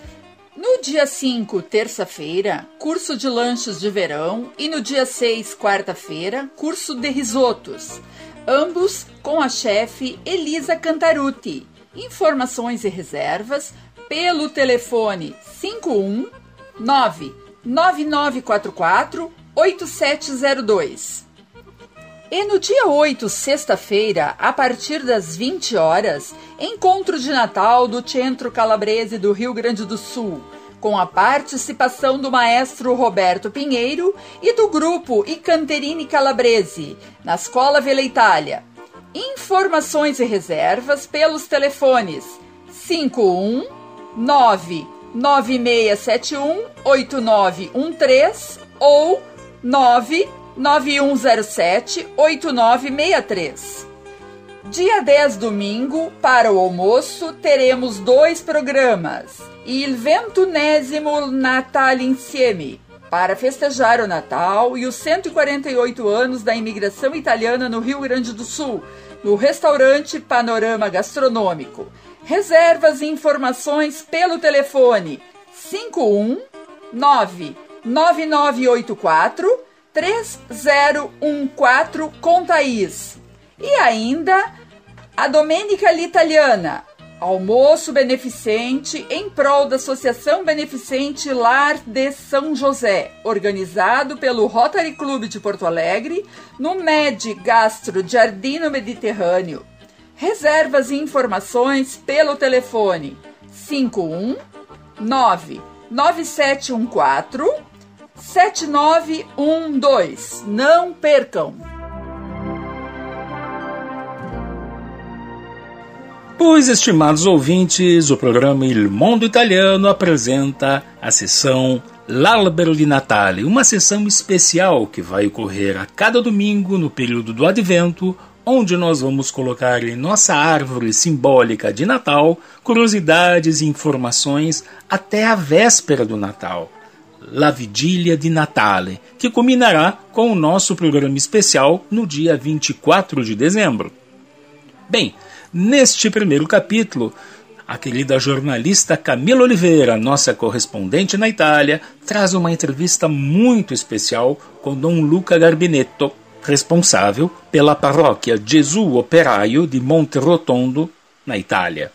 no dia 5, terça-feira, curso de lanches de verão e no dia 6, quarta-feira, curso de risotos. Ambos com a chefe Elisa Cantaruti. Informações e reservas pelo telefone 51 9944 8702. E no dia 8, sexta-feira, a partir das 20 horas, encontro de Natal do Centro Calabrese do Rio Grande do Sul, com a participação do maestro Roberto Pinheiro e do grupo I Canterini Calabrese, na Escola Vela Itália. Informações e reservas pelos telefones 51 99671 8913 ou 9 9107-8963. Dia 10, domingo, para o almoço, teremos dois programas. Il ventunésimo Natal Insieme, para festejar o Natal e os 148 anos da imigração italiana no Rio Grande do Sul, no restaurante Panorama Gastronômico. Reservas e informações pelo telefone 519 9984 3014 com Thaís. E ainda a Domênica L'Italiana, almoço beneficente em prol da Associação Beneficente Lar de São José, organizado pelo Rotary Clube de Porto Alegre, no Med Gastro Giardino Mediterrâneo. Reservas e informações pelo telefone 519 9714 7912. Não percam! Pois, estimados ouvintes, o programa Il Mondo Italiano apresenta a sessão L'Albero di Natale, uma sessão especial que vai ocorrer a cada domingo no período do Advento, onde nós vamos colocar em nossa árvore simbólica de Natal curiosidades e informações até a véspera do Natal. La Vigília di Natale, que culminará com o nosso programa especial no dia 24 de dezembro. Bem, neste primeiro capítulo, a querida jornalista Camila Oliveira, nossa correspondente na Itália, traz uma entrevista muito especial com Dom Luca Garbinetto, responsável pela paróquia Gesù Operaio de Monte Rotondo, na Itália.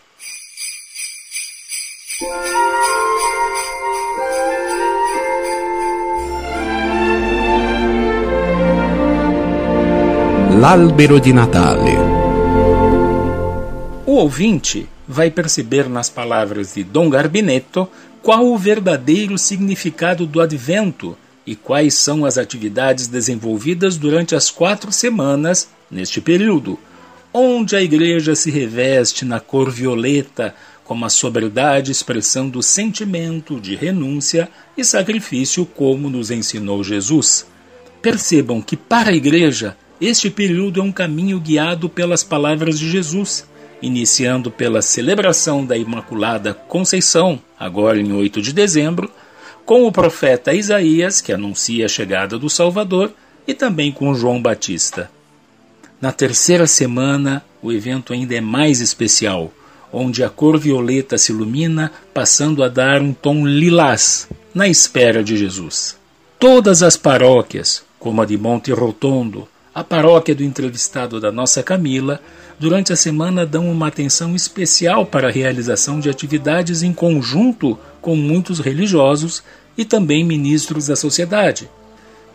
L'albero di Natale. O ouvinte vai perceber nas palavras de Dom Garbinetto qual o verdadeiro significado do advento e quais são as atividades desenvolvidas durante as quatro semanas neste período, onde a igreja se reveste na cor violeta como a sobriedade expressão do sentimento de renúncia e sacrifício como nos ensinou Jesus. Percebam que para a igreja este período é um caminho guiado pelas palavras de Jesus, iniciando pela celebração da Imaculada Conceição, agora em 8 de dezembro, com o profeta Isaías, que anuncia a chegada do Salvador, e também com João Batista. Na terceira semana, o evento ainda é mais especial, onde a cor violeta se ilumina, passando a dar um tom lilás, na espera de Jesus. Todas as paróquias, como a de Monte Rotondo, a paróquia do entrevistado da nossa Camila, durante a semana dão uma atenção especial para a realização de atividades em conjunto com muitos religiosos e também ministros da sociedade.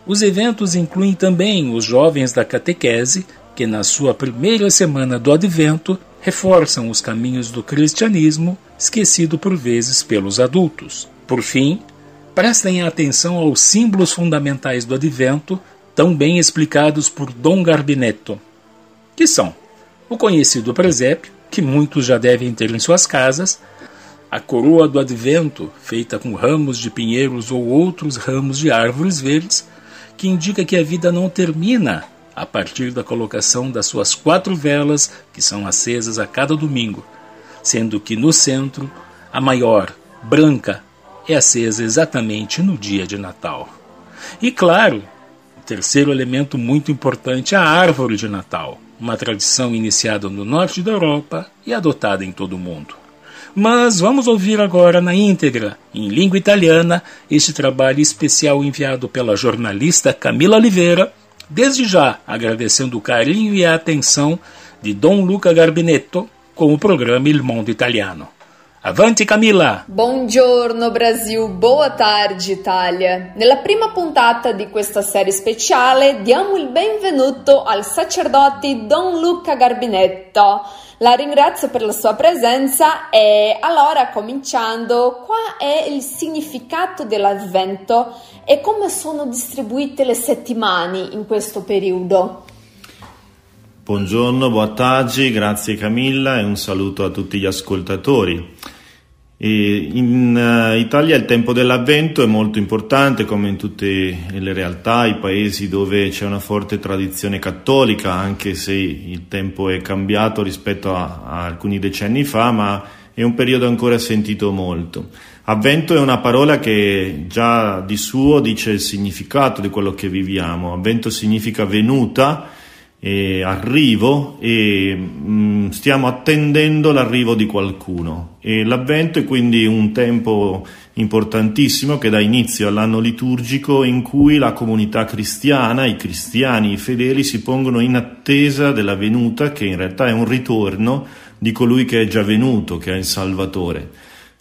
Os eventos incluem também os jovens da catequese, que na sua primeira semana do advento reforçam os caminhos do cristianismo, esquecido por vezes pelos adultos. Por fim, prestem atenção aos símbolos fundamentais do advento, tão bem explicados por Dom Garbinetto, que são o conhecido presépio, que muitos já devem ter em suas casas, a coroa do advento, feita com ramos de pinheiros ou outros ramos de árvores verdes, que indica que a vida não termina a partir da colocação das suas quatro velas, que são acesas a cada domingo, sendo que no centro, a maior, branca, é acesa exatamente no dia de Natal. E claro, o terceiro elemento muito importante é a árvore de Natal, uma tradição iniciada no norte da Europa e adotada em todo o mundo. Mas vamos ouvir agora na íntegra, em língua italiana, este trabalho especial enviado pela jornalista Camila Oliveira, desde já agradecendo o carinho e a atenção de Dom Luca Garbinetto com o programa Il Mondo Italiano. Avanti Camilla! Buongiorno Brasil, boa tarde Italia. Nella prima puntata di questa serie speciale diamo il benvenuto al sacerdote Don Luca Garbinetto. La ringrazio per la sua presenza e allora cominciando, qual è il significato dell'avvento e come sono distribuite le settimane in questo periodo? Buongiorno, buon tardi, grazie Camilla e un saluto a tutti gli ascoltatori. E in uh, Italia il tempo dell'avvento è molto importante come in tutte le realtà, i paesi dove c'è una forte tradizione cattolica, anche se il tempo è cambiato rispetto a, a alcuni decenni fa, ma è un periodo ancora sentito molto. Avvento è una parola che già di suo dice il significato di quello che viviamo. Avvento significa venuta eh, arrivo e mh, mm, stiamo attendendo l'arrivo di qualcuno. E l'avvento è quindi un tempo importantissimo che dà inizio all'anno liturgico in cui la comunità cristiana, i cristiani, i fedeli si pongono in attesa della venuta che in realtà è un ritorno di colui che è già venuto, che è il Salvatore.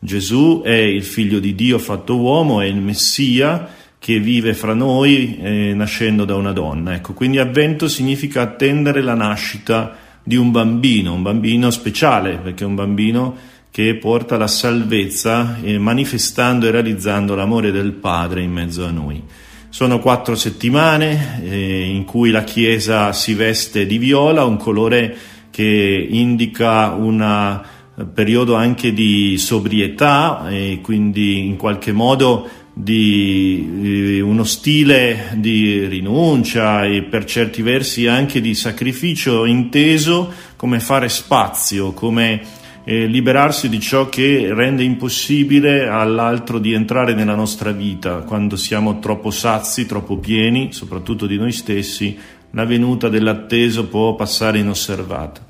Gesù è il figlio di Dio fatto uomo, è il Messia che vive fra noi eh, nascendo da una donna. Ecco, quindi avvento significa attendere la nascita di un bambino, un bambino speciale, perché è un bambino che porta la salvezza eh, manifestando e realizzando l'amore del Padre in mezzo a noi. Sono quattro settimane eh, in cui la Chiesa si veste di viola, un colore che indica un eh, periodo anche di sobrietà e quindi in qualche modo di uno stile di rinuncia e per certi versi anche di sacrificio inteso come fare spazio, come eh, liberarsi di ciò che rende impossibile all'altro di entrare nella nostra vita quando siamo troppo sazi, troppo pieni, soprattutto di noi stessi, la venuta dell'atteso può passare inosservata.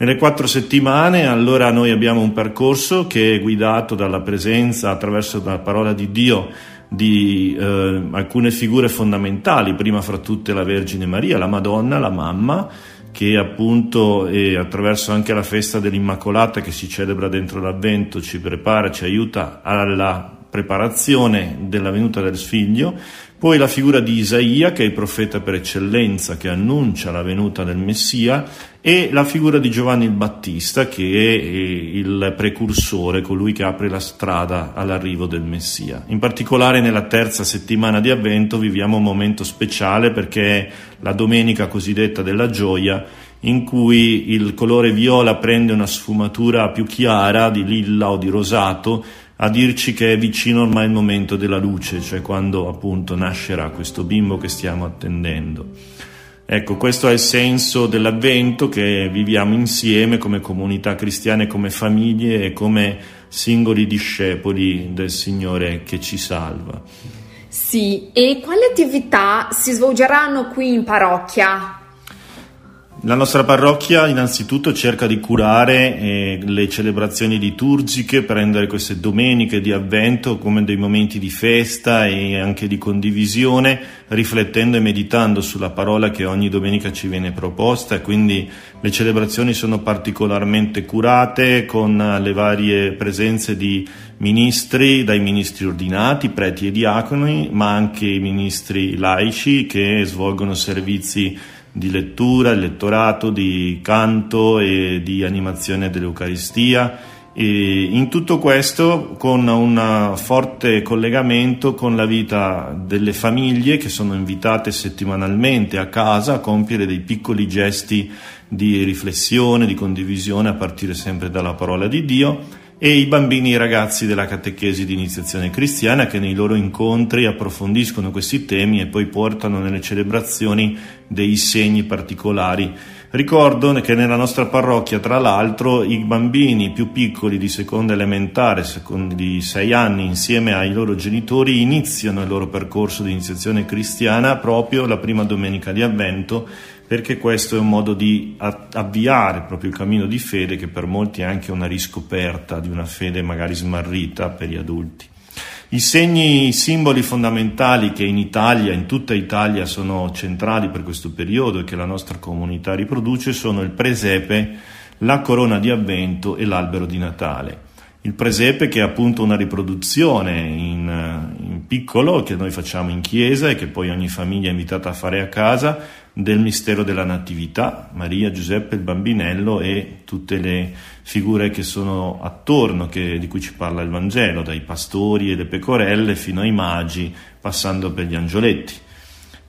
Nelle quattro settimane allora noi abbiamo un percorso che è guidato dalla presenza attraverso la parola di Dio di eh, alcune figure fondamentali, prima fra tutte la Vergine Maria, la Madonna, la mamma, che appunto attraverso anche la festa dell'Immacolata che si celebra dentro l'Avvento ci prepara, ci aiuta alla preparazione della venuta del figlio, poi la figura di Isaia, che è il profeta per eccellenza, che annuncia la venuta del Messia, e la figura di Giovanni il Battista, che è il precursore, colui che apre la strada all'arrivo del Messia. In particolare nella terza settimana di Avvento viviamo un momento speciale perché è la domenica cosiddetta della gioia, in cui il colore viola prende una sfumatura più chiara di lilla o di rosato, a dirci che è vicino ormai il momento della luce, cioè quando appunto nascerà questo bimbo che stiamo attendendo. Ecco, questo è il senso dell'avvento che viviamo insieme come comunità cristiana, come famiglie e come singoli discepoli del Signore che ci salva. Sì, e quali attività si svolgeranno qui in parrocchia? La nostra parrocchia innanzitutto cerca di curare eh, le celebrazioni liturgiche per rendere queste domeniche di avvento come dei momenti di festa e anche di condivisione, riflettendo e meditando sulla parola che ogni domenica ci viene proposta. Quindi le celebrazioni sono particolarmente curate con le varie presenze di ministri, dai ministri ordinati, preti e diaconi, ma anche i ministri laici che svolgono servizi di lettura, di lettorato, di canto e di animazione dell'Eucaristia. E in tutto questo con un forte collegamento con la vita delle famiglie che sono invitate settimanalmente a casa a compiere dei piccoli gesti di riflessione, di condivisione a partire sempre dalla parola di Dio e i bambini e i ragazzi della catechesi di iniziazione cristiana che nei loro incontri approfondiscono questi temi e poi portano nelle celebrazioni dei segni particolari. Ricordo che nella nostra parrocchia, tra l'altro, i bambini più piccoli di seconda elementare, di sei anni, insieme ai loro genitori, iniziano il loro percorso di iniziazione cristiana proprio la prima domenica di avvento perché questo è un modo di avviare proprio il cammino di fede che per molti è anche una riscoperta di una fede magari smarrita per gli adulti. I segni, i simboli fondamentali che in Italia, in tutta Italia, sono centrali per questo periodo e che la nostra comunità riproduce sono il presepe, la corona di avvento e l'albero di Natale. Il presepe che è appunto una riproduzione in, in piccolo che noi facciamo in chiesa e che poi ogni famiglia è invitata a fare a casa del mistero della Natività, Maria, Giuseppe, il bambinello e tutte le figure che sono attorno, che, di cui ci parla il Vangelo, dai pastori e le pecorelle fino ai magi, passando per gli angioletti.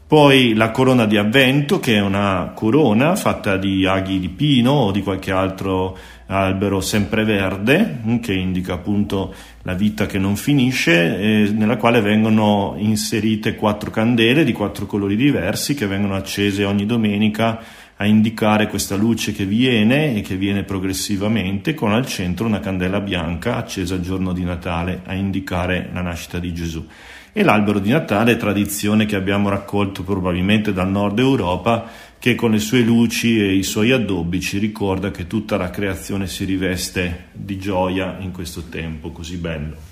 Poi la corona di avvento, che è una corona fatta di aghi di pino o di qualche altro albero sempreverde, mm, che indica appunto la vita che non finisce, eh, nella quale vengono inserite quattro candele di quattro colori diversi che vengono accese ogni domenica a indicare questa luce che viene e che viene progressivamente, con al centro una candela bianca accesa il giorno di Natale a indicare la nascita di Gesù. E l'albero di Natale tradizione che abbiamo raccolto probabilmente dal nord Europa, che con le sue luci e i suoi addobbi ci ricorda che tutta la creazione si riveste di gioia in questo tempo così bello.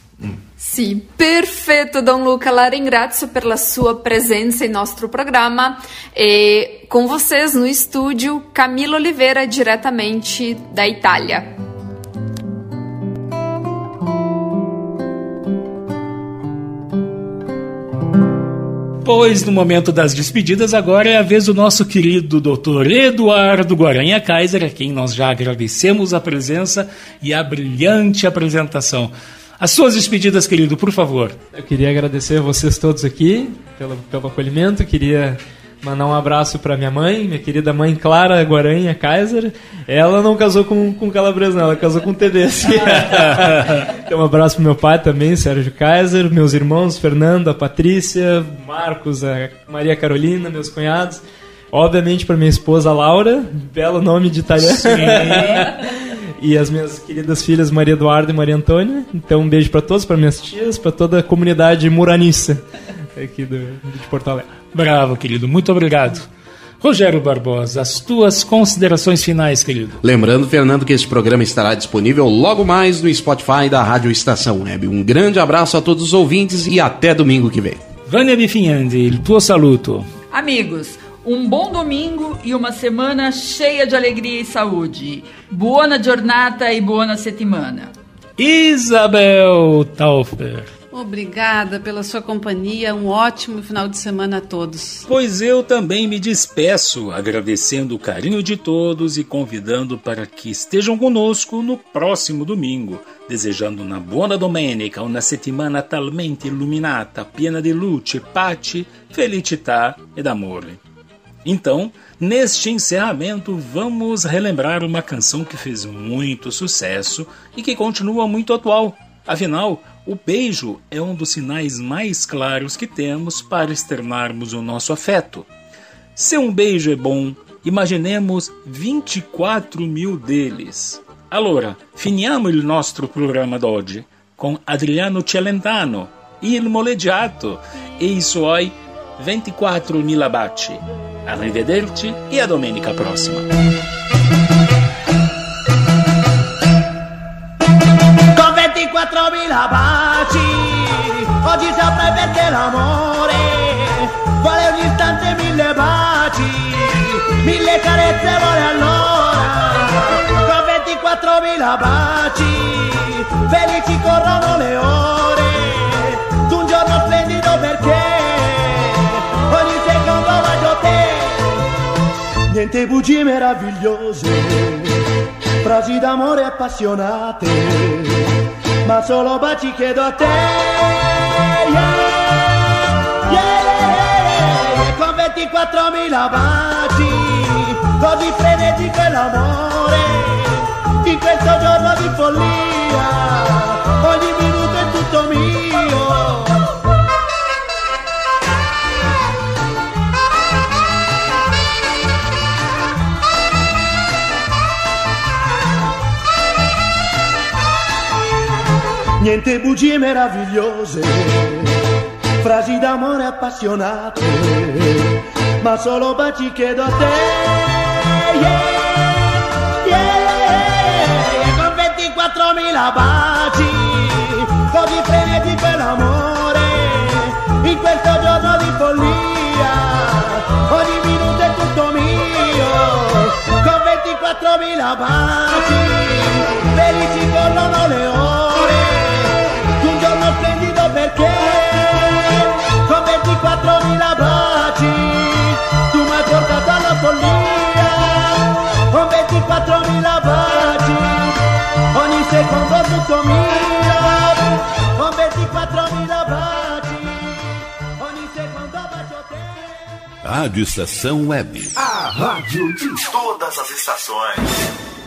Sì, perfetto Don Luca, la ringrazio per la sua presenza em nosso programa e com vocês no estúdio Camilo Oliveira diretamente da Itália. Pois no momento das despedidas, agora é a vez do nosso querido Dr. Eduardo Guaranha Kaiser, a quem nós já agradecemos a presença e a brilhante apresentação. As suas despedidas, querido, por favor. Eu queria agradecer a vocês todos aqui pelo, pelo acolhimento, queria mandar um abraço para minha mãe, minha querida mãe Clara Guaranha Kaiser. Ela não casou com, com Calabresa, não, ela casou com TDC. [LAUGHS] então, um abraço pro meu pai também, Sérgio Kaiser, meus irmãos Fernando, a Patrícia, Marcos, a Maria Carolina, meus cunhados. Obviamente para minha esposa Laura, belo nome de italiano. [LAUGHS] e as minhas queridas filhas Maria Eduarda e Maria Antônia. Então um beijo para todos, para minhas tias, para toda a comunidade muranista aqui do, de Porto Alegre. Bravo, querido, muito obrigado. Rogério Barbosa, as tuas considerações finais, querido. Lembrando, Fernando, que esse programa estará disponível logo mais no Spotify da Rádio Estação Web. Um grande abraço a todos os ouvintes e até domingo que vem. Vânia Bifinhandi, il tuo saluto. Amigos, um bom domingo e uma semana cheia de alegria e saúde. Buona giornata e buona settimana. Isabel Taufer. Obrigada pela sua companhia, um ótimo final de semana a todos. Pois eu também me despeço, agradecendo o carinho de todos e convidando para que estejam conosco no próximo domingo, desejando una buona domenica, una settimana talmente illuminata, piena di luce, pace, felicità ed amore. Então, neste encerramento, vamos relembrar uma canção que fez muito sucesso e que continua muito atual. Afinal, o beijo é um dos sinais mais claros que temos para externarmos o nosso afeto. Se um beijo é bom, imaginemos 24 mil deles. Allora, finiamo il nostro programma d'oggi con Adriano Celentano, Il Moleggiato e i suoi 24.000 baci. Arrivederci e a domenica prossima. 24.000 baci, oggi saprai perché l'amore vuole ogni istante mille baci, mille carezze vuole allora. Con 24.000 baci, felici corrono le ore, tu un giorno splendido perché? Ogni secondo bacio te, niente bugie meravigliose, frasi d'amore appassionate ma solo baci chiedo a te. Yeah, yeah, yeah, con 24.000 baci, così frenetico è l'amore, in questo giorno di follia, ogni minuto è tutto mio. Niente bugie meravigliose, frasi d'amore appassionate, ma solo baci chiedo a te. Yeah, yeah, con 24.000 baci, così frenetico è l'amore, in questo giorno di follia, ogni minuto è tutto mio, con 24.000 baci, felici corrono le ore, perché, con 24.000 baci, tu mi hai portato alla follia, con 24.000 baci, ogni secondo tutto mio, con 24.000 baci, ogni secondo bacio te. Rádio Estação Web. A rádio de todas as estações.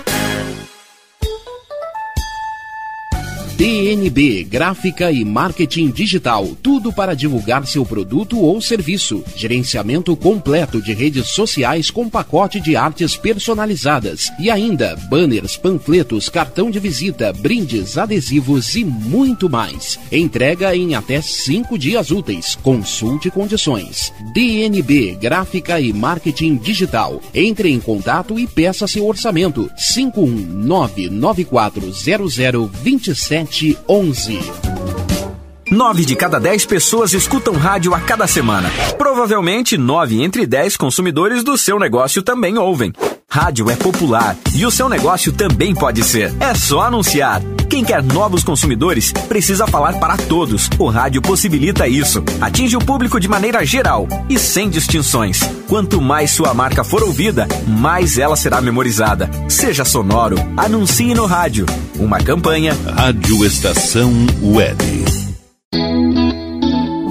DNB Gráfica e Marketing Digital. Tudo para divulgar seu produto ou serviço. Gerenciamento completo de redes sociais com pacote de artes personalizadas. E ainda banners, panfletos, cartão de visita, brindes, adesivos e muito mais. Entrega em até cinco dias úteis. Consulte condições. DNB Gráfica e Marketing Digital. Entre em contato e peça seu orçamento. 519940027 11. Nove de cada dez pessoas escutam rádio a cada semana. Provavelmente, nove entre dez consumidores do seu negócio também ouvem. Rádio é popular e o seu negócio também pode ser. É só anunciar. Quem quer novos consumidores precisa falar para todos. O rádio possibilita isso. Atinge o público de maneira geral e sem distinções. Quanto mais sua marca for ouvida, mais ela será memorizada. Seja sonoro, anuncie no rádio. Uma campanha. Rádio Estação Web.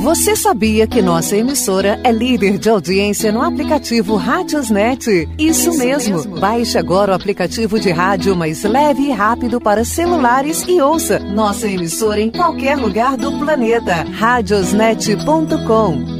Você sabia que nossa emissora é líder de audiência no aplicativo Rádiosnet? Isso, mesmo. Baixe agora o aplicativo de rádio mais leve e rápido para celulares e ouça nossa emissora em qualquer lugar do planeta. Radiosnet.com